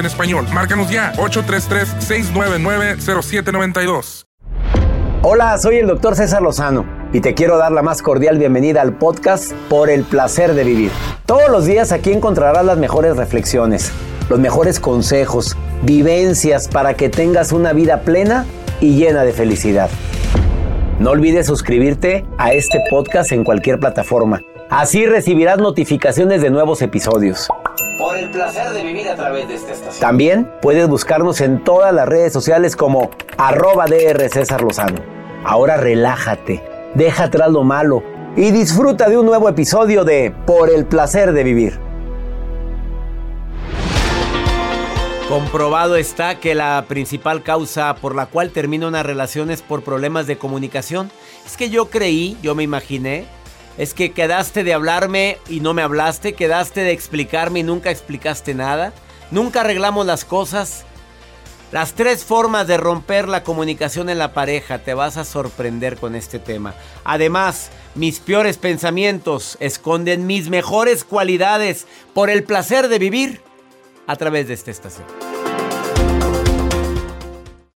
en español. Márcanos ya, 833-699-0792. Hola, soy el doctor César Lozano y te quiero dar la más cordial bienvenida al podcast Por el placer de vivir. Todos los días aquí encontrarás las mejores reflexiones, los mejores consejos, vivencias para que tengas una vida plena y llena de felicidad. No olvides suscribirte a este podcast en cualquier plataforma. Así recibirás notificaciones de nuevos episodios. Por el placer de vivir a través de esta estación. También puedes buscarnos en todas las redes sociales como arroba DR César Lozano. Ahora relájate, deja atrás lo malo y disfruta de un nuevo episodio de Por el placer de vivir. Comprobado está que la principal causa por la cual termina una relación es por problemas de comunicación. Es que yo creí, yo me imaginé, es que quedaste de hablarme y no me hablaste, quedaste de explicarme y nunca explicaste nada, nunca arreglamos las cosas. Las tres formas de romper la comunicación en la pareja, te vas a sorprender con este tema. Además, mis peores pensamientos esconden mis mejores cualidades por el placer de vivir a través de esta estación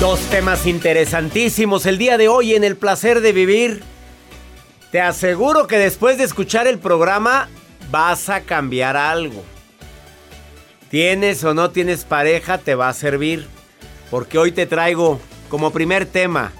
Dos temas interesantísimos el día de hoy en el placer de vivir. Te aseguro que después de escuchar el programa vas a cambiar algo. Tienes o no tienes pareja, te va a servir. Porque hoy te traigo como primer tema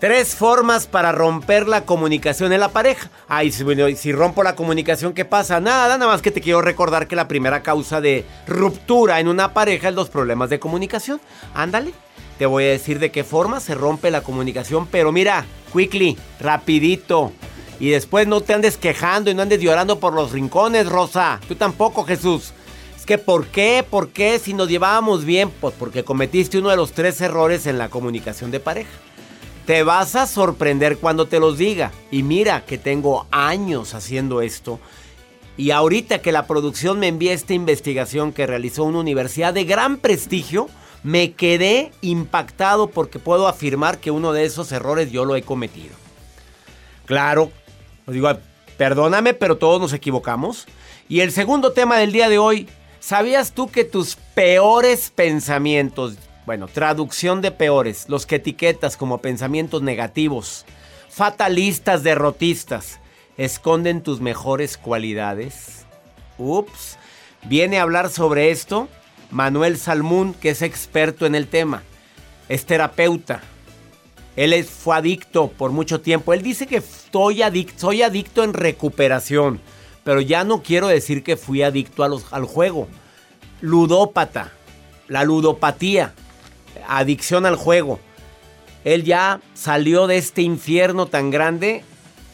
tres formas para romper la comunicación en la pareja. Ay, si, si rompo la comunicación, ¿qué pasa? Nada, nada más que te quiero recordar que la primera causa de ruptura en una pareja es los problemas de comunicación. Ándale. Te voy a decir de qué forma se rompe la comunicación, pero mira, quickly, rapidito. Y después no te andes quejando y no andes llorando por los rincones, Rosa. Tú tampoco, Jesús. Es que ¿por qué? ¿Por qué si nos llevábamos bien? Pues porque cometiste uno de los tres errores en la comunicación de pareja. Te vas a sorprender cuando te los diga. Y mira que tengo años haciendo esto. Y ahorita que la producción me envía esta investigación que realizó una universidad de gran prestigio, me quedé impactado porque puedo afirmar que uno de esos errores yo lo he cometido. Claro, os digo, perdóname, pero todos nos equivocamos. Y el segundo tema del día de hoy, ¿sabías tú que tus peores pensamientos, bueno, traducción de peores, los que etiquetas como pensamientos negativos, fatalistas, derrotistas, esconden tus mejores cualidades? Ups, viene a hablar sobre esto Manuel Salmún, que es experto en el tema, es terapeuta. Él fue adicto por mucho tiempo. Él dice que estoy adicto, soy adicto en recuperación, pero ya no quiero decir que fui adicto al juego. Ludópata, la ludopatía, adicción al juego. Él ya salió de este infierno tan grande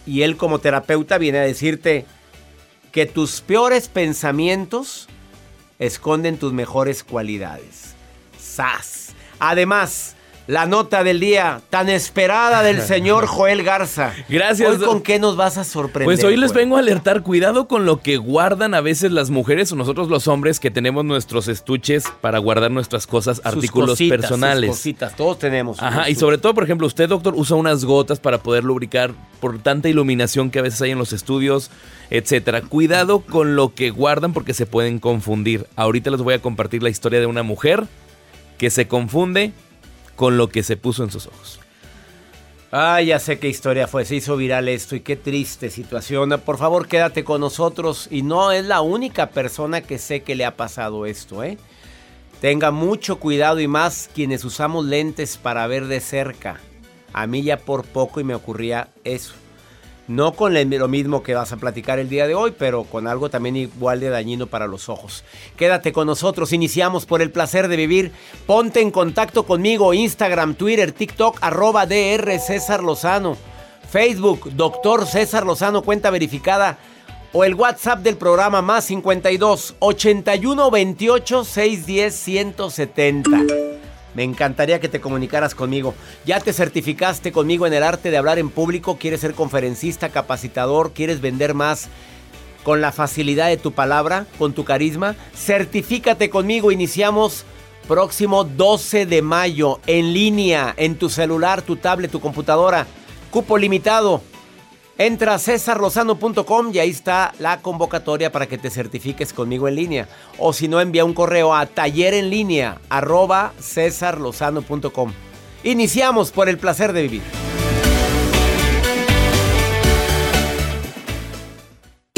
y él como terapeuta viene a decirte que tus peores pensamientos esconden tus mejores cualidades. ¡Sas! Además, la nota del día tan esperada del señor Joel Garza. Gracias. Hoy con qué nos vas a sorprender. Pues hoy les vengo a alertar, cuidado con lo que guardan a veces las mujeres o nosotros los hombres que tenemos nuestros estuches para guardar nuestras cosas, artículos personales. Sus cositas, todos tenemos. Ajá, y sobre todo, por ejemplo, usted, doctor, usa unas gotas para poder lubricar por tanta iluminación que a veces hay en los estudios, etcétera. Cuidado con lo que guardan porque se pueden confundir. Ahorita les voy a compartir la historia de una mujer que se confunde con lo que se puso en sus ojos. Ah, ya sé qué historia fue, se hizo viral esto y qué triste situación. Por favor, quédate con nosotros y no es la única persona que sé que le ha pasado esto, ¿eh? Tenga mucho cuidado y más quienes usamos lentes para ver de cerca. A mí ya por poco y me ocurría eso. No con lo mismo que vas a platicar el día de hoy, pero con algo también igual de dañino para los ojos. Quédate con nosotros, iniciamos por el placer de vivir. Ponte en contacto conmigo, Instagram, Twitter, TikTok, arroba DR César Lozano, Facebook, Doctor César Lozano, cuenta verificada, o el WhatsApp del programa más 52 81 28 610 170. Me encantaría que te comunicaras conmigo. ¿Ya te certificaste conmigo en el arte de hablar en público? ¿Quieres ser conferencista, capacitador? ¿Quieres vender más con la facilidad de tu palabra, con tu carisma? Certifícate conmigo. Iniciamos próximo 12 de mayo en línea, en tu celular, tu tablet, tu computadora. Cupo limitado. Entra a cesarlozano.com y ahí está la convocatoria para que te certifiques conmigo en línea. O si no, envía un correo a taller en línea arroba cesarlozano.com. Iniciamos por el placer de vivir.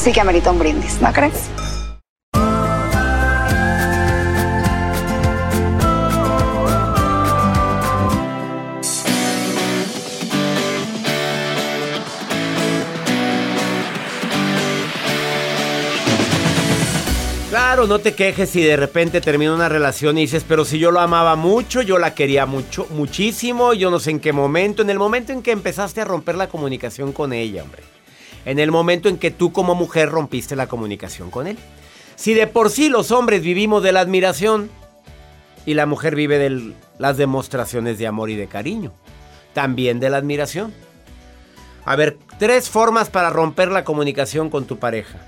sí que amerita un brindis, ¿no crees? Claro, no te quejes si de repente termina una relación y dices, pero si yo lo amaba mucho, yo la quería mucho, muchísimo, yo no sé en qué momento, en el momento en que empezaste a romper la comunicación con ella, hombre. En el momento en que tú como mujer rompiste la comunicación con él. Si de por sí los hombres vivimos de la admiración y la mujer vive de las demostraciones de amor y de cariño, también de la admiración. A ver, tres formas para romper la comunicación con tu pareja.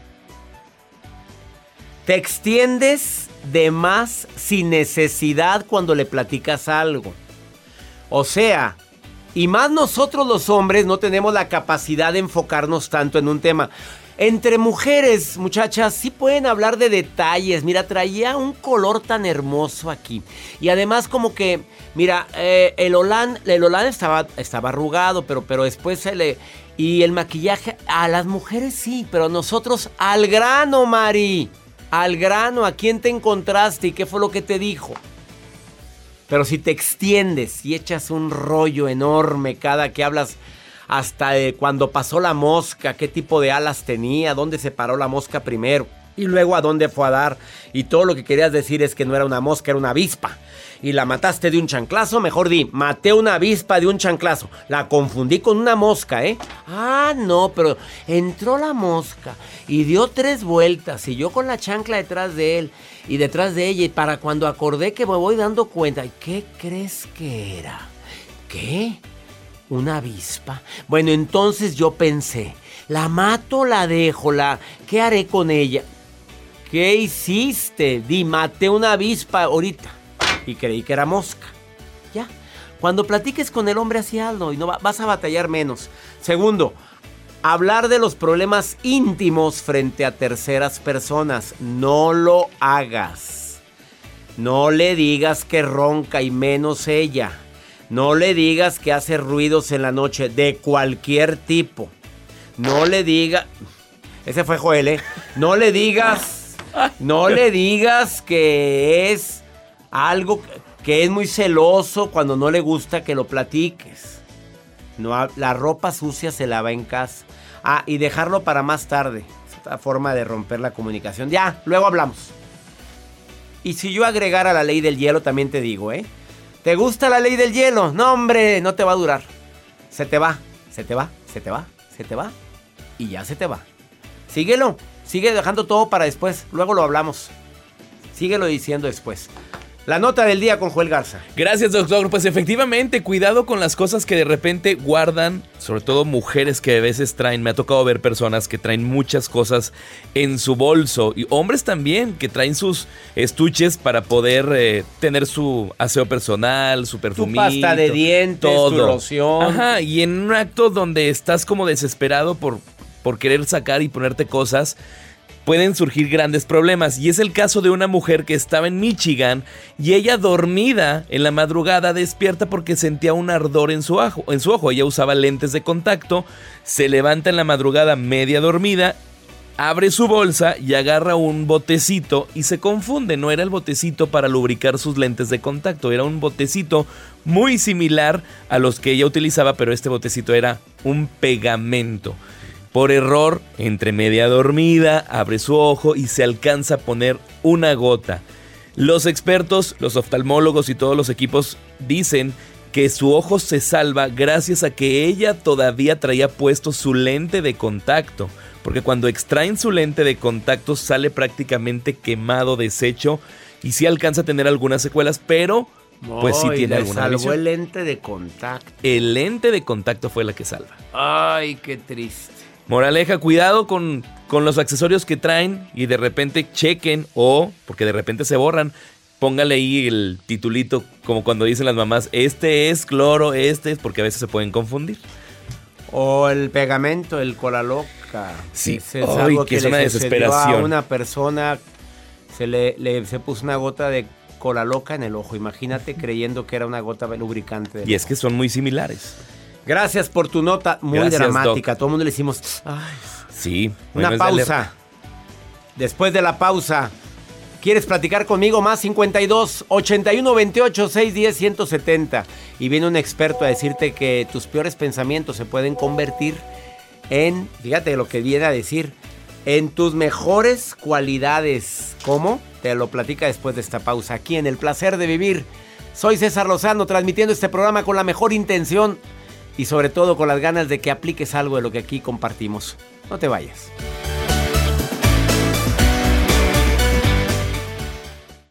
Te extiendes de más sin necesidad cuando le platicas algo. O sea, y más nosotros los hombres no tenemos la capacidad de enfocarnos tanto en un tema. Entre mujeres, muchachas, sí pueden hablar de detalles. Mira, traía un color tan hermoso aquí. Y además como que, mira, eh, el Olan, el Olan estaba, estaba arrugado, pero, pero después se le... Y el maquillaje, a las mujeres sí, pero nosotros al grano, Mari. Al grano, ¿a quién te encontraste y qué fue lo que te dijo? Pero si te extiendes y echas un rollo enorme cada que hablas hasta de cuando pasó la mosca, qué tipo de alas tenía, dónde se paró la mosca primero y luego a dónde fue a dar y todo lo que querías decir es que no era una mosca, era una avispa. Y la mataste de un chanclazo, mejor di, maté una avispa de un chanclazo. La confundí con una mosca, ¿eh? Ah, no, pero entró la mosca y dio tres vueltas y yo con la chancla detrás de él y detrás de ella y para cuando acordé que me voy dando cuenta, ¿qué crees que era? ¿Qué? ¿Una avispa? Bueno, entonces yo pensé, ¿la mato la dejo? La... ¿Qué haré con ella? ¿Qué hiciste? Di, maté una avispa ahorita y creí que era mosca. Ya. Cuando platiques con el hombre así algo y no vas a batallar menos. Segundo, hablar de los problemas íntimos frente a terceras personas. No lo hagas. No le digas que ronca y menos ella. No le digas que hace ruidos en la noche de cualquier tipo. No le digas... Ese fue Joel, ¿eh? No le digas... No le digas que es algo que es muy celoso cuando no le gusta que lo platiques. No, la ropa sucia se lava en casa. Ah, y dejarlo para más tarde. Esta forma de romper la comunicación. Ya, luego hablamos. Y si yo agregara la ley del hielo, también te digo, ¿eh? ¿Te gusta la ley del hielo? No, hombre, no te va a durar. Se te va, se te va, se te va, se te va. Y ya se te va. Síguelo. Sigue dejando todo para después. Luego lo hablamos. Síguelo diciendo después. La nota del día con Joel Garza. Gracias, doctor. Pues efectivamente, cuidado con las cosas que de repente guardan, sobre todo mujeres que a veces traen. Me ha tocado ver personas que traen muchas cosas en su bolso y hombres también que traen sus estuches para poder eh, tener su aseo personal, su perfumito. Tu pasta de dientes, todo. tu loción. Ajá, y en un acto donde estás como desesperado por, por querer sacar y ponerte cosas pueden surgir grandes problemas. Y es el caso de una mujer que estaba en Michigan y ella dormida en la madrugada despierta porque sentía un ardor en su, ojo, en su ojo. Ella usaba lentes de contacto, se levanta en la madrugada media dormida. Abre su bolsa y agarra un botecito y se confunde. No era el botecito para lubricar sus lentes de contacto, era un botecito muy similar a los que ella utilizaba, pero este botecito era un pegamento. Por error, entre media dormida, abre su ojo y se alcanza a poner una gota. Los expertos, los oftalmólogos y todos los equipos dicen que su ojo se salva gracias a que ella todavía traía puesto su lente de contacto. Porque cuando extraen su lente de contacto sale prácticamente quemado, deshecho y sí alcanza a tener algunas secuelas, pero pues sí Ay, tiene alguna salvó visión. el lente de contacto. El lente de contacto fue la que salva. Ay, qué triste. Moraleja, cuidado con, con los accesorios que traen y de repente chequen o, porque de repente se borran, póngale ahí el titulito como cuando dicen las mamás, este es cloro, este es, porque a veces se pueden confundir. O el pegamento, el cola loca. Sí. Ese es algo que que, es una desesperación. A una persona se le, le- se puso una gota de cola loca en el ojo. Imagínate creyendo que era una gota de lubricante. Y es que son muy similares. Gracias por tu nota muy Gracias, dramática. Todo el mundo le hicimos "Ay". Sí. una pausa. Después de la pausa, ¿quieres platicar conmigo? Más 52 81 28 610 170. Y viene un experto a decirte que tus peores pensamientos se pueden convertir en, fíjate lo que viene a decir, en tus mejores cualidades. ¿Cómo? Te lo platica después de esta pausa aquí en El Placer de Vivir. Soy César Lozano transmitiendo este programa con la mejor intención y sobre todo con las ganas de que apliques algo de lo que aquí compartimos. No te vayas.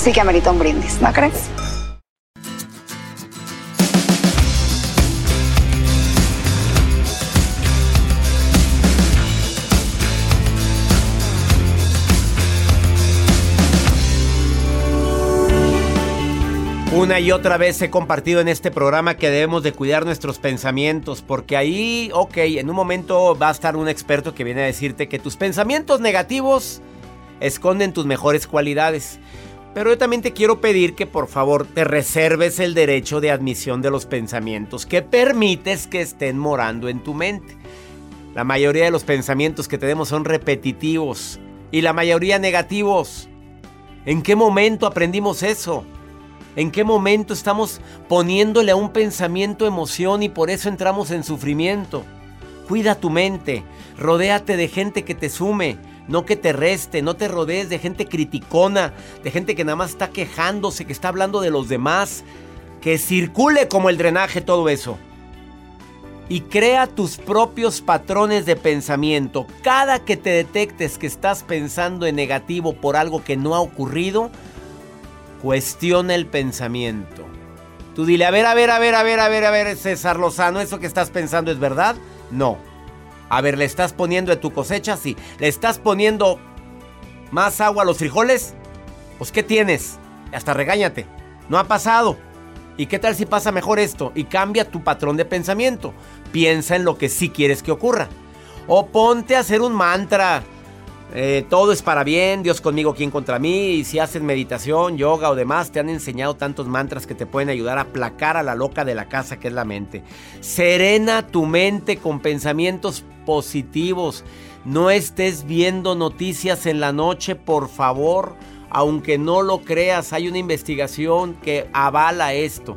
sí que amerita un brindis, ¿no crees? Una y otra vez he compartido en este programa que debemos de cuidar nuestros pensamientos, porque ahí, ok, en un momento va a estar un experto que viene a decirte que tus pensamientos negativos esconden tus mejores cualidades. Pero yo también te quiero pedir que por favor te reserves el derecho de admisión de los pensamientos que permites que estén morando en tu mente. La mayoría de los pensamientos que tenemos son repetitivos y la mayoría negativos. ¿En qué momento aprendimos eso? ¿En qué momento estamos poniéndole a un pensamiento emoción y por eso entramos en sufrimiento? Cuida tu mente, rodéate de gente que te sume, no que te reste, no te rodees de gente criticona, de gente que nada más está quejándose, que está hablando de los demás, que circule como el drenaje todo eso. Y crea tus propios patrones de pensamiento. Cada que te detectes que estás pensando en negativo por algo que no ha ocurrido, Cuestiona el pensamiento. Tú dile, a ver, a ver, a ver, a ver, a ver, a ver, César Lozano, ¿eso que estás pensando es verdad? No. A ver, ¿le estás poniendo de tu cosecha? Sí. ¿Le estás poniendo más agua a los frijoles? Pues, ¿qué tienes? Hasta regáñate. No ha pasado. ¿Y qué tal si pasa mejor esto? Y cambia tu patrón de pensamiento. Piensa en lo que sí quieres que ocurra. O ponte a hacer un mantra. Eh, todo es para bien, Dios conmigo, ¿quién contra mí? Y si haces meditación, yoga o demás, te han enseñado tantos mantras que te pueden ayudar a aplacar a la loca de la casa que es la mente. Serena tu mente con pensamientos positivos. No estés viendo noticias en la noche, por favor. Aunque no lo creas, hay una investigación que avala esto.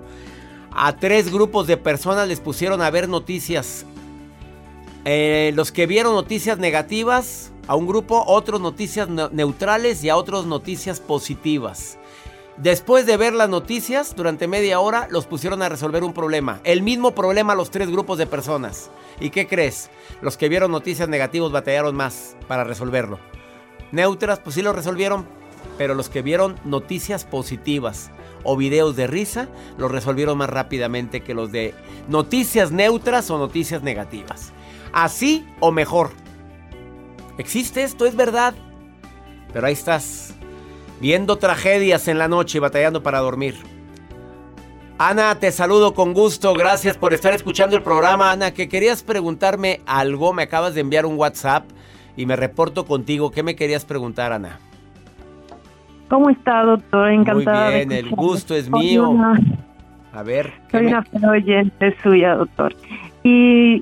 A tres grupos de personas les pusieron a ver noticias. Eh, los que vieron noticias negativas a un grupo, otros noticias neutrales y a otros noticias positivas. Después de ver las noticias, durante media hora los pusieron a resolver un problema. El mismo problema a los tres grupos de personas. ¿Y qué crees? Los que vieron noticias negativas batallaron más para resolverlo. Neutras, pues sí lo resolvieron, pero los que vieron noticias positivas o videos de risa, lo resolvieron más rápidamente que los de noticias neutras o noticias negativas. Así o mejor. Existe esto, es verdad. Pero ahí estás, viendo tragedias en la noche y batallando para dormir. Ana, te saludo con gusto. Gracias por estar escuchando el programa. Ana, que querías preguntarme algo. Me acabas de enviar un WhatsApp y me reporto contigo. ¿Qué me querías preguntar, Ana? ¿Cómo está, doctor? Encantada. Muy bien, el gusto es mío. A ver. Soy una oyente suya, doctor. Y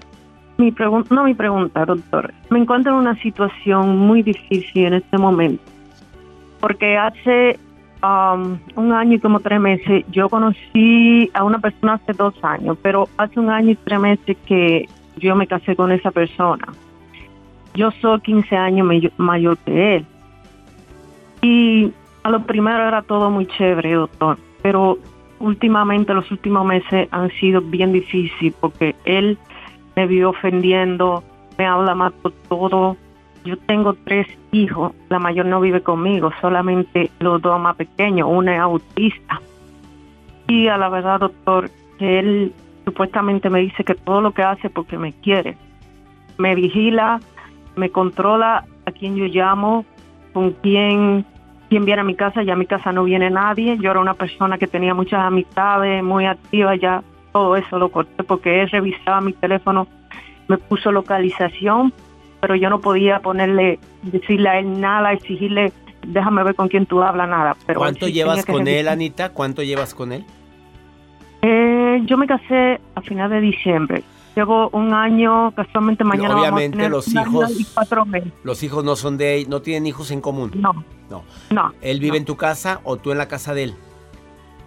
mi pregunta, no mi pregunta, doctor. Me encuentro en una situación muy difícil en este momento. Porque hace um, un año y como tres meses, yo conocí a una persona hace dos años, pero hace un año y tres meses que yo me casé con esa persona. Yo soy 15 años mayor que él. Y a lo primero era todo muy chévere, doctor, pero últimamente, los últimos meses han sido bien difíciles porque él me vio ofendiendo, me habla más por todo. Yo tengo tres hijos, la mayor no vive conmigo, solamente los dos más pequeños, una es autista. Y a la verdad, doctor, que él supuestamente me dice que todo lo que hace porque me quiere. Me vigila, me controla a quien yo llamo, con quién quien viene a mi casa, ya a mi casa no viene nadie. Yo era una persona que tenía muchas amistades, muy activa, ya todo eso lo corté porque él revisaba mi teléfono, me puso localización, pero yo no podía ponerle, decirle a él nada, exigirle, déjame ver con quién tú hablas, nada. Pero ¿Cuánto llevas con él, Anita? ¿Cuánto llevas con él? Eh, yo me casé a final de diciembre. Llevo un año, casualmente mañana Obviamente vamos a tener los hijos, y cuatro meses. los hijos no son de, no tienen hijos en común. No, no, no. ¿Él vive en tu casa o tú en la casa de él?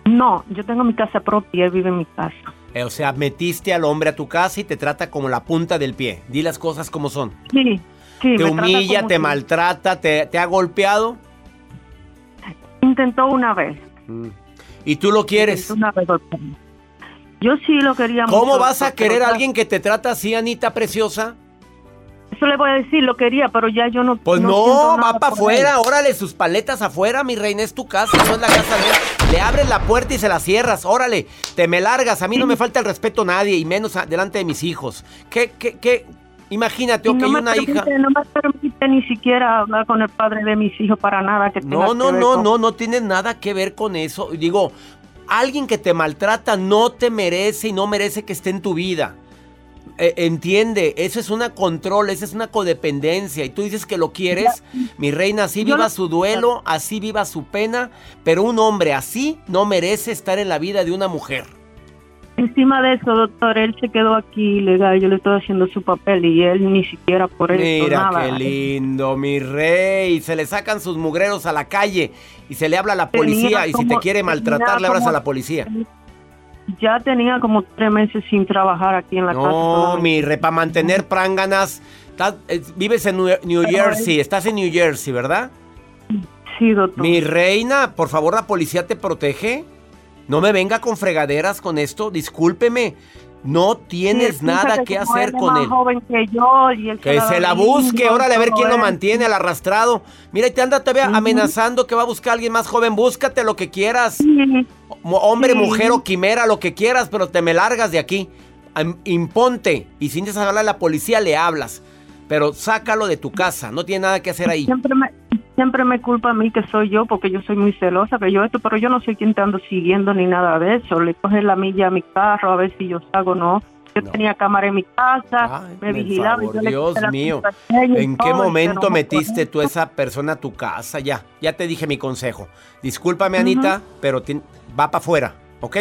No, yo tengo mi casa propia y él vive en mi casa. Eh, o sea, metiste al hombre a tu casa y te trata como la punta del pie. Di las cosas como son. Sí, sí. Te humilla, te maltrata, te, te, ha golpeado. Intentó una vez. Mm. ¿Y tú lo quieres? Una vez, yo sí lo quería ¿Cómo vas a querer a alguien que te trata así, Anita preciosa? Eso le voy a decir, lo quería, pero ya yo no. Pues no, va para afuera, órale, sus paletas afuera, mi reina, es tu casa, no es la casa de. Le abres la puerta y se la cierras, órale, te me largas, a mí no me falta el respeto a nadie, y menos delante de mis hijos. ¿Qué, qué, qué? Imagínate, ok, una hija. No me permite ni siquiera hablar con el padre de mis hijos para nada que No, no, no, no, no tiene nada que ver con eso. Digo, alguien que te maltrata no te merece y no merece que esté en tu vida. Eh, entiende, eso es una control, esa es una codependencia y tú dices que lo quieres, mi reina, así viva su duelo, así viva su pena, pero un hombre así no merece estar en la vida de una mujer. Encima de eso, doctor, él se quedó aquí legal, yo le estoy haciendo su papel y él ni siquiera por eso Mira qué lindo, mi rey. Se le sacan sus mugreros a la calle y se le habla a la policía y si te quiere maltratar le hablas a la policía. Ya tenía como tres meses sin trabajar aquí en la casa. No, mi rey, para mantener pránganas. Eh, vives en New, Jersey, estás en New Jersey, ¿verdad? Sí, doctor. Mi reina, por favor, la policía te protege. No me venga con fregaderas con esto, discúlpeme. No tienes nada que, hacer con él. Joven que yo que se la busque, órale a ver quién lo mantiene al arrastrado. Mira, y te anda todavía amenazando que va a buscar a alguien más joven. Búscate lo que quieras. Hombre, mujer o quimera, lo que quieras, pero te me largas de aquí. Imponte. Y si necesitas hablar a la policía, le hablas. Pero sácalo de tu casa. No tiene nada que hacer ahí. Siempre me, siempre me culpa a mí que soy yo porque yo soy muy celosa, que yo esto, pero yo no sé quién te ando siguiendo ni nada de eso. Le coge la milla a mi carro a ver si yo salgo o no. Yo tenía cámara en mi casa, me vigilaba. y yo Dios mío, ¿en qué momento no me metiste tú a esa persona a tu casa? Ya, ya te dije mi consejo. Discúlpame, Anita, pero va para afuera, ¿ok?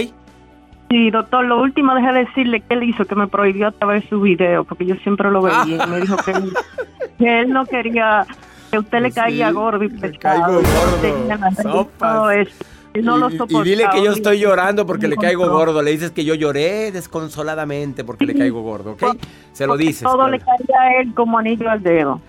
Sí, doctor, lo último dejé de decirle que él hizo, que me prohibió a ver su video, porque yo siempre lo veía y me dijo que él, que él no quería, que a usted le caía gordo y pesado. caigo y gordo. Y no lo Y- y, dile que yo estoy llorando porque le caigo gordo. Le dices que yo lloré desconsoladamente porque le caigo gordo, ¿ok? Se lo Porque dices. Todo claro. le caía a él como anillo al dedo.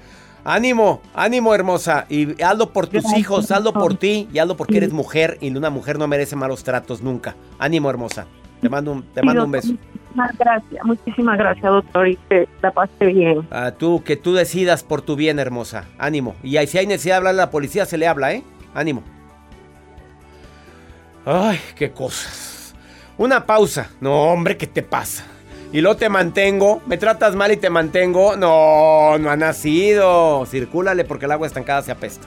Ánimo, ánimo hermosa. Y hazlo por tus Gracias, hijos, hazlo por ti y hazlo porque eres mujer y una mujer no merece malos tratos nunca. Ánimo hermosa. Te mando un, te Sí, mando un beso. Muchísimas gracias, muchísimas gracias, doctor, y que la pase bien. Ah, tú, que tú decidas por tu bien, hermosa. Ánimo. Y ahí, si hay necesidad de hablarle a la policía, se le habla, ¿eh? Ánimo. Ay, qué cosas. Una pausa. No, hombre, ¿qué te pasa? Y luego te mantengo. ¿Me tratas mal y te mantengo? No, no ha nacido. Circúlale porque el agua estancada se apesta.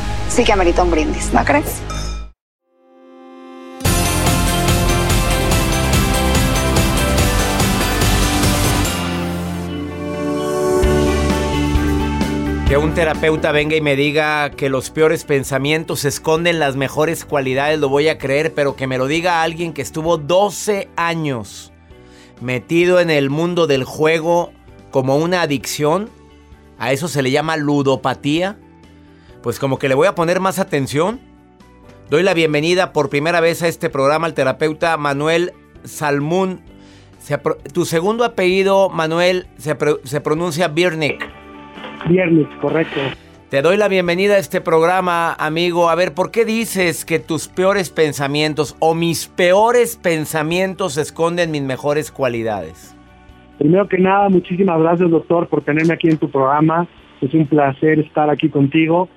sí que amerita un brindis, ¿no crees? Que un terapeuta venga y me diga que los peores pensamientos esconden las mejores cualidades, lo voy a creer, pero que me lo diga alguien que estuvo 12 años metido en el mundo del juego como una adicción, a eso se le llama ludopatía, pues como que le voy a poner más atención. Doy la bienvenida por primera vez a este programa al terapeuta Manuel Salmún. Se tu segundo apellido, Manuel, se, pro- se pronuncia Birnik. Viernes, correcto. Te doy la bienvenida a este programa, amigo. A ver, ¿por qué dices que tus peores pensamientos o mis peores pensamientos esconden mis mejores cualidades? Primero que nada, muchísimas gracias, doctor, por tenerme aquí en tu programa. Es un placer estar aquí contigo.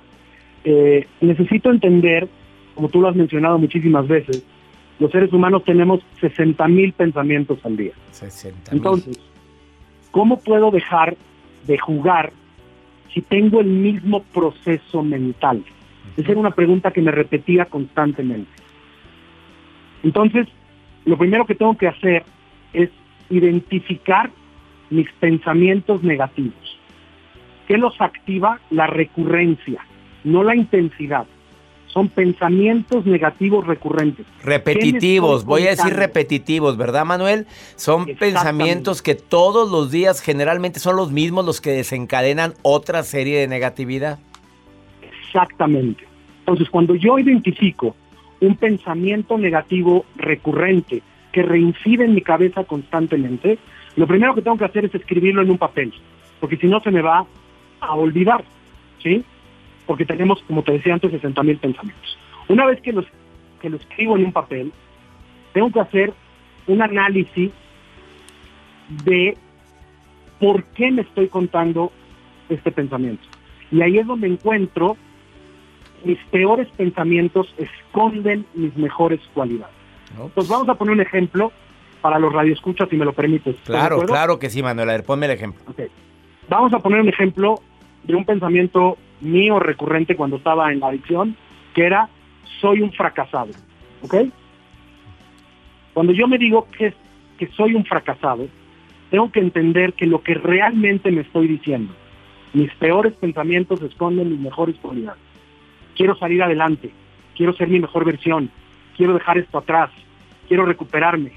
Eh, necesito entender, como tú lo has mencionado muchísimas veces, los seres humanos tenemos 60 mil pensamientos al día. 60 Entonces, ¿cómo puedo dejar de jugar si tengo el mismo proceso mental? Esa era una pregunta que me repetía constantemente. Entonces, lo primero que tengo que hacer es identificar mis pensamientos negativos. ¿Qué los activa? La recurrencia, no la intensidad. son pensamientos negativos recurrentes. Repetitivos, voy a decir repetitivos, ¿verdad Manuel? Son pensamientos que todos los días generalmente son los mismos los que desencadenan otra serie de negatividad. Exactamente. Entonces, cuando yo identifico un pensamiento negativo recurrente que reincide en mi cabeza constantemente, lo primero que tengo que hacer es escribirlo en un papel, porque si no se me va a olvidar, ¿sí? Porque tenemos, como te decía antes, 60 mil pensamientos. Una vez que los, que lo escribo en un papel, tengo que hacer un análisis de por qué me estoy contando este pensamiento. Y ahí es donde encuentro mis peores pensamientos esconden mis mejores cualidades. Entonces vamos a poner un ejemplo para los radioescuchas, si me lo permites. Claro, claro que sí, Manuel. A ver, ponme el ejemplo. Vamos a poner un ejemplo de un pensamiento mío recurrente cuando estaba en la adicción, que era, soy un fracasado. ¿Ok? Cuando yo me digo que, que soy un fracasado, tengo que entender que lo que realmente me estoy diciendo, mis peores pensamientos esconden mis mejores cualidades quiero salir adelante, quiero ser mi mejor versión, quiero dejar esto atrás, quiero recuperarme,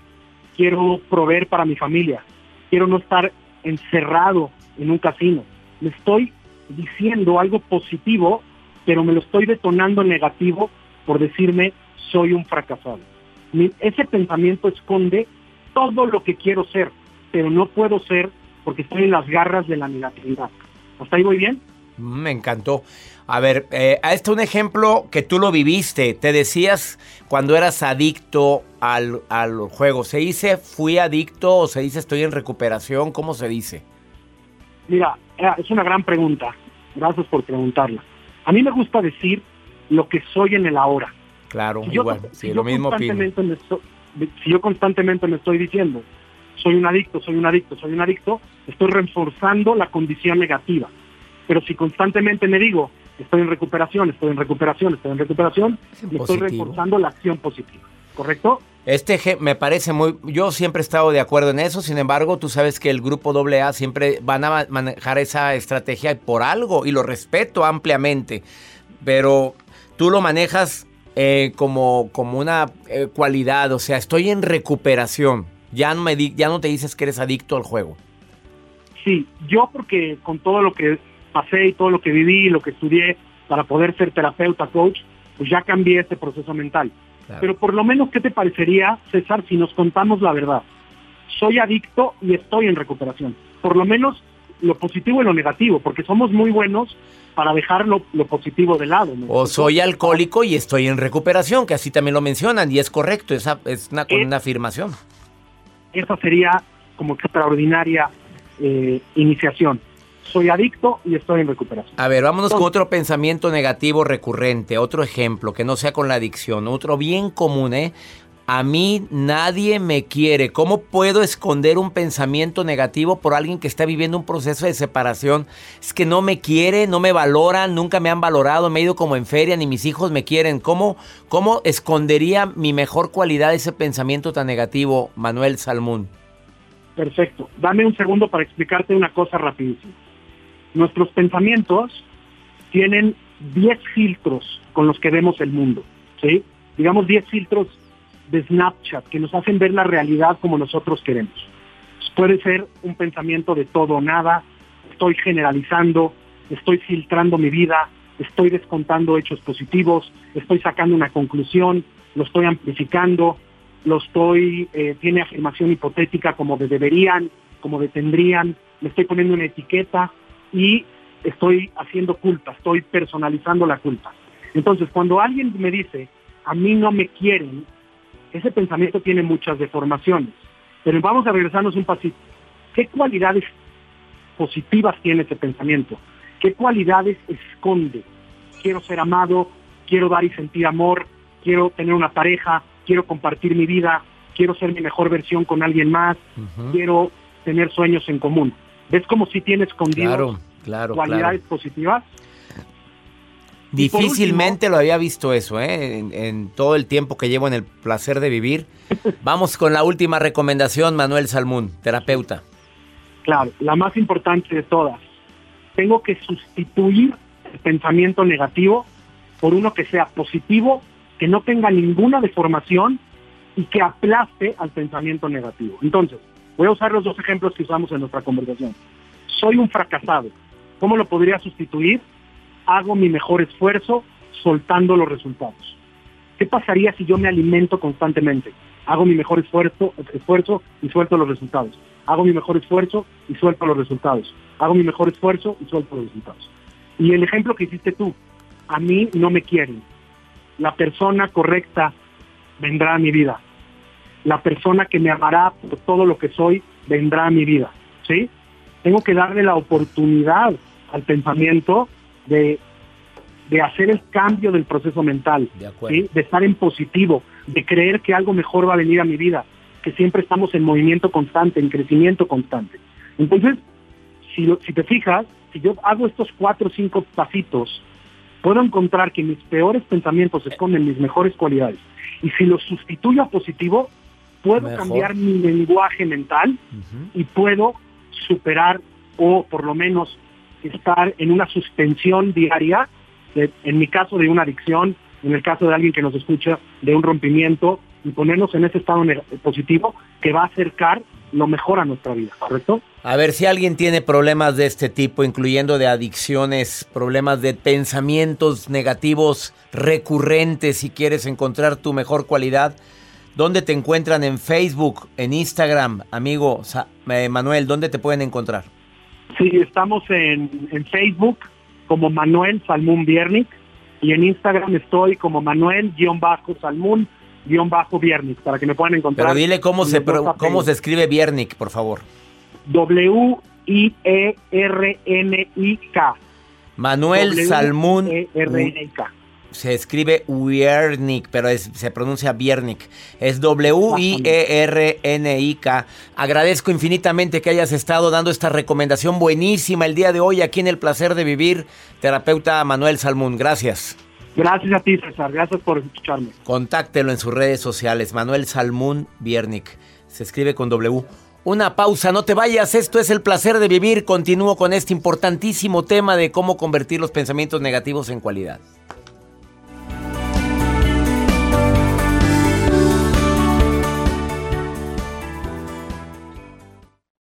quiero proveer para mi familia, quiero no estar encerrado en un casino. Me estoy diciendo algo positivo, pero me lo estoy detonando negativo por decirme soy un fracasado. ese pensamiento esconde todo lo que quiero ser, pero no puedo ser porque estoy en las garras de la negatividad. ¿Hasta ahí voy bien? Mm, me encantó. A ver, eh, a este un ejemplo que tú lo viviste. Te decías cuando eras adicto al, juego. ¿Se dice fui adicto o se dice estoy en recuperación? ¿Cómo se dice? Mira, es una gran pregunta. Gracias por preguntarla. A mí me gusta decir lo que soy en el ahora. Claro, igual. sí, lo mismo constantemente Si yo constantemente me estoy diciendo, soy un adicto, soy un adicto, soy un adicto, estoy reforzando la condición negativa. Pero si constantemente me digo, estoy en recuperación, estoy en recuperación, estoy en recuperación, y estoy reforzando la acción positiva. ¿Correcto? Este me parece muy, yo siempre he estado de acuerdo en eso, sin embargo, tú sabes que el grupo AA siempre van a manejar esa estrategia por algo y lo respeto ampliamente, pero tú lo manejas eh, como, como una eh, cualidad, o sea, estoy en recuperación, ya no, me ya no te dices que eres adicto al juego. Sí, yo porque con todo lo que pasé y todo lo que viví, lo que estudié para poder ser terapeuta, coach, pues ya cambié este proceso mental. Pero por lo menos, ¿qué te parecería, César, si nos contamos la verdad? Soy adicto y estoy en recuperación. Por lo menos lo positivo y lo negativo, porque somos muy buenos para dejar lo, positivo de lado. O soy alcohólico y estoy en recuperación, que así también lo mencionan, y es correcto, esa es una, eh, una afirmación. Esa sería como extraordinaria eh, iniciación soy adicto y estoy en recuperación. A ver, vámonos con otro pensamiento negativo recurrente, otro ejemplo, que no sea con la adicción, otro bien común, ¿eh? A mí nadie me quiere. ¿Cómo puedo esconder un pensamiento negativo por alguien que está viviendo un proceso de separación? Es que no me quiere, no me valoran, nunca me han valorado, me he ido como en feria, ni mis hijos me quieren. ¿Cómo, cómo escondería mi mejor cualidad ese pensamiento tan negativo, Manuel Salmún? Perfecto. Dame un segundo para explicarte una cosa rapidísimo nuestros pensamientos tienen 10 filtros con los que vemos el mundo, ¿sí? Digamos 10 filtros de Snapchat que nos hacen ver la realidad como nosotros queremos. Puede ser un pensamiento de todo o nada, estoy generalizando, estoy filtrando mi vida, estoy descontando hechos positivos, estoy sacando una conclusión, lo estoy amplificando, lo estoy, eh, tiene afirmación hipotética como de deberían, como de tendrían, le estoy poniendo una etiqueta, y estoy haciendo culpa, estoy personalizando la culpa. Entonces, cuando alguien me dice, a mí no me quieren, ese pensamiento tiene muchas deformaciones. Pero vamos a regresarnos un pasito. ¿Qué cualidades positivas tiene ese pensamiento? ¿Qué cualidades esconde? Quiero ser amado, quiero dar y sentir amor, quiero tener una pareja, quiero compartir mi vida, quiero ser mi mejor versión con alguien más, quiero tener sueños en común. ¿Ves como si tiene escondido cualidades positivas? Difícilmente lo había visto eso, ¿eh? En, todo el tiempo que llevo en el placer de vivir. Vamos con la última recomendación, Manuel Salmún, terapeuta. Claro, la más importante de todas. Tengo que sustituir el pensamiento negativo por uno que sea positivo, que no tenga ninguna deformación y que aplaste al pensamiento negativo. Entonces, voy a usar los dos ejemplos que usamos en nuestra conversación. Soy un fracasado. ¿Cómo lo podría sustituir? Hago mi mejor esfuerzo soltando los resultados. ¿Qué pasaría si yo me alimento constantemente? Hago mi mejor esfuerzo, esfuerzo y suelto los resultados. Hago mi mejor esfuerzo y suelto los resultados. Hago mi mejor esfuerzo y suelto los resultados. Y el ejemplo que hiciste tú, a mí no me quieren. La persona correcta vendrá a mi vida. La persona que me amará por todo lo que soy vendrá a mi vida. ¿Sí? Tengo que darle la oportunidad al pensamiento de, de hacer el cambio del proceso mental, de, de estar en positivo, de creer que algo mejor va a venir a mi vida, que siempre estamos en movimiento constante, en crecimiento constante. Entonces, si, lo, si te fijas, si yo hago estos cuatro o cinco pasitos, puedo encontrar que mis peores pensamientos esconden mis mejores cualidades. Y si los sustituyo a positivo, puedo Mejor. cambiar mi lenguaje mental y puedo superar o por lo menos estar en una suspensión diaria, de- en mi caso de una adicción, en el caso de alguien que nos escucha, de un rompimiento, y ponernos en ese estado positivo que va a acercar lo mejor a nuestra vida, ¿correcto? A ver si alguien tiene problemas de este tipo, incluyendo de adicciones, problemas de pensamientos negativos recurrentes, si quieres encontrar tu mejor cualidad. ¿Dónde te encuentran en Facebook, en Instagram, amigo eh, Manuel? ¿Dónde te pueden encontrar? Sí, estamos en, en Facebook como Manuel Salmún Viernik y en Instagram estoy como Manuel-Salmún-Viernik para que me puedan encontrar. Pero dile cómo se, cómo se escribe Viernik, por favor. W-I-E-R-N-I-K. Manuel Salmún. W-I-E-R-N-I-K. Se escribe Wiernik, pero es- se pronuncia Viernik. Es W-I-E-R-N-I-K. Agradezco infinitamente que hayas estado dando esta recomendación buenísima el día de hoy aquí en El Placer de Vivir. Terapeuta Manuel Salmún, gracias. Gracias a ti, César. Gracias por escucharme. Contáctelo en sus redes sociales. Manuel Salmún Viernik. Se escribe con W. Una pausa, no te vayas. Esto es El Placer de Vivir. Continúo con este importantísimo tema de cómo convertir los pensamientos negativos en cualidad.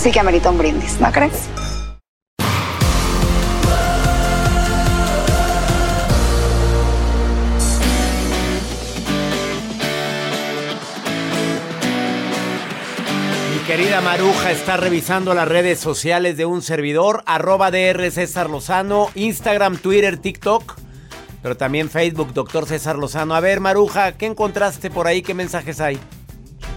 sí que amerita un brindis, ¿no crees? Querida Maruja está revisando las redes sociales de un servidor, arroba DR César Lozano, Instagram, Twitter, TikTok, pero también Facebook, doctor César Lozano. A ver, Maruja, ¿qué encontraste por ahí? ¿Qué mensajes hay?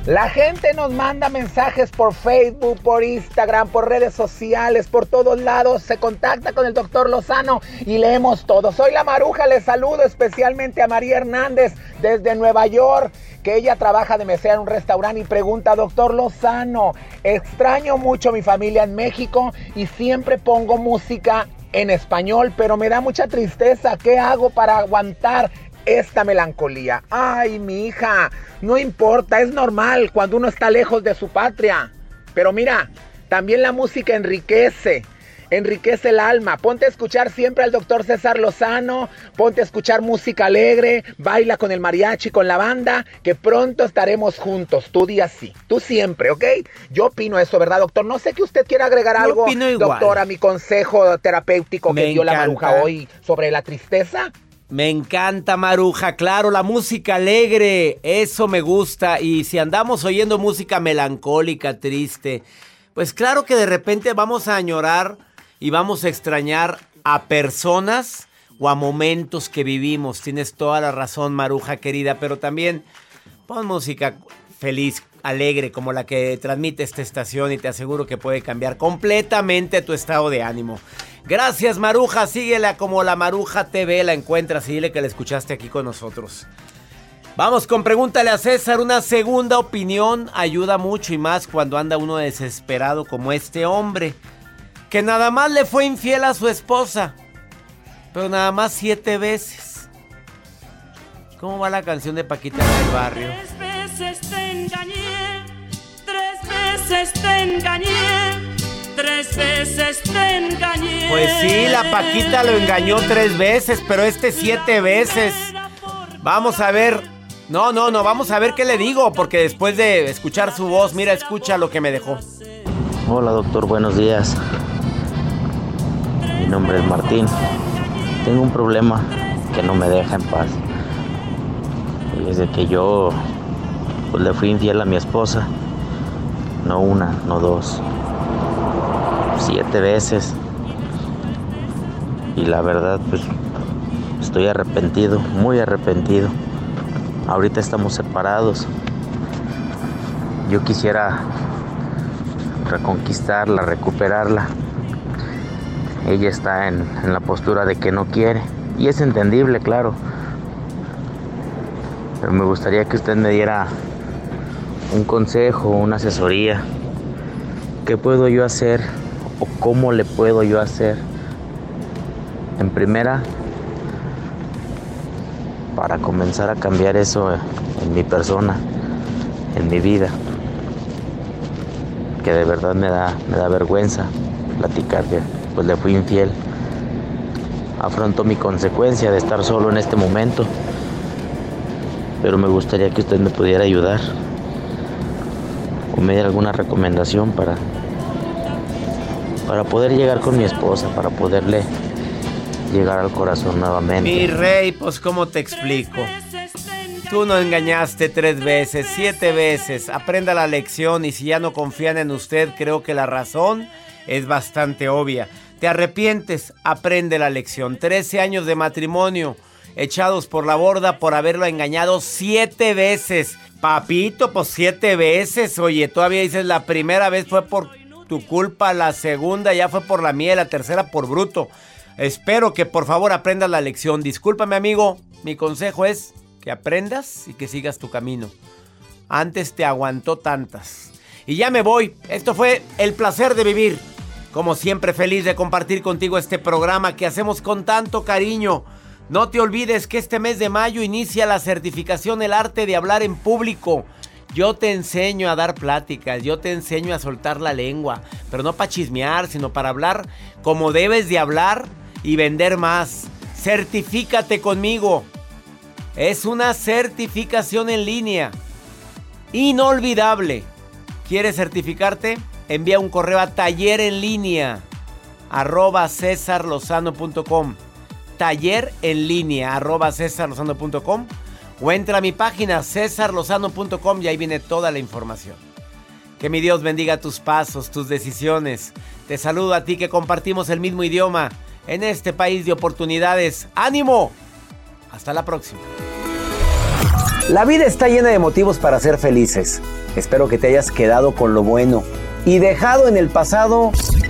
La gente nos manda mensajes por Facebook, por Instagram, por redes sociales, por todos lados. Se contacta con el doctor Lozano y leemos todo. Soy la Maruja, les saludo especialmente a María Hernández desde Nueva York que ella trabaja de mesera en un restaurante y pregunta, doctor Lozano, extraño mucho mi familia en México y siempre pongo música en español, pero me da mucha tristeza. ¿Qué hago para aguantar esta melancolía. Ay, mi hija, no importa, es normal cuando uno está lejos de su patria. Pero mira, también la música enriquece, enriquece el alma. Ponte a escuchar siempre al doctor César Lozano, ponte a escuchar música alegre, baila con el mariachi, con la banda, que pronto estaremos juntos. Tú día sí, tú siempre, ¿ok? Yo opino eso, ¿verdad, doctor? No sé que usted quiera agregar algo, doctor, a mi consejo terapéutico que dio la maruja hoy sobre la tristeza. Me encanta Maruja, claro, la música alegre, eso me gusta. Y si andamos oyendo música melancólica, triste, pues claro que de repente vamos a añorar y vamos a extrañar a personas o a momentos que vivimos. Tienes toda la razón, Maruja querida, pero también pon música feliz, alegre, como la que transmite esta estación y te aseguro que puede cambiar completamente tu estado de ánimo. Gracias, Maruja. Síguela como la Maruja TV. La encuentras y dile que la escuchaste aquí con nosotros. Vamos con pregúntale a César. Una segunda opinión ayuda mucho y más cuando anda uno desesperado como este hombre. Que nada más le fue infiel a su esposa. Pero nada más siete veces. ¿Cómo va la canción de Paquita del barrio? Tres veces te engañé. Tres veces te engañé. Tres veces te engañé. Pues sí, la Paquita lo engañó tres veces, pero este siete veces. Vamos a ver. No, no, no, vamos a ver qué le digo, porque después de escuchar su voz, mira, escucha lo que me dejó. Hola doctor, buenos días. Mi nombre es Martín. Tengo un problema que no me deja en paz. Desde que yo pues, le fui infiel a mi esposa, no una, no dos, siete veces. Y la verdad, pues estoy arrepentido, muy arrepentido. Ahorita estamos separados. Yo quisiera reconquistarla, recuperarla. Ella está en, en, la postura de que no quiere. Y es entendible, claro. Pero me gustaría que usted me diera un consejo, una asesoría. ¿Qué puedo yo hacer o cómo le puedo yo hacer en primera para comenzar a cambiar eso en mi persona, en mi vida, que de verdad me da, me da vergüenza platicar pues le fui infiel. Afronto mi consecuencia de estar solo en este momento, pero me gustaría que usted me pudiera ayudar o me diera alguna recomendación para para poder llegar con mi esposa, para poderle llegar al corazón nuevamente. Mi rey, pues ¿cómo te explico? Tú no engañaste tres veces, siete veces. Aprenda la lección y si ya no confían en usted, creo que la razón es bastante obvia. Te arrepientes, aprende la lección. Trece años de matrimonio echados por la borda por haberlo engañado siete veces. Papito, pues siete veces. Oye, todavía dices la primera vez fue por tu culpa, la segunda ya fue por la mía la tercera por bruto. Espero que por favor aprendas la lección. Discúlpame amigo, mi consejo es que aprendas y que sigas tu camino. Antes te aguantó tantas. Y ya me voy. Esto fue el placer de vivir. Como siempre feliz de compartir contigo este programa que hacemos con tanto cariño. No te olvides que este mes de mayo inicia la certificación El arte de hablar en público. Yo te enseño a dar pláticas, yo te enseño a soltar la lengua, pero no para chismear, sino para hablar como debes de hablar y vender más. Certifícate conmigo. Es una certificación en línea. Inolvidable. ¿Quieres certificarte? Envía un correo a taller en línea arroba cesarlozano.com taller en línea arroba cesarlozano.com o entra a mi página cesarlozano.com y ahí viene toda la información. Que mi Dios bendiga tus pasos, tus decisiones. Te saludo a ti que compartimos el mismo idioma en este país de oportunidades. ¡Ánimo! Hasta la próxima. La vida está llena de motivos para ser felices. Espero que te hayas quedado con lo bueno y dejado en el pasado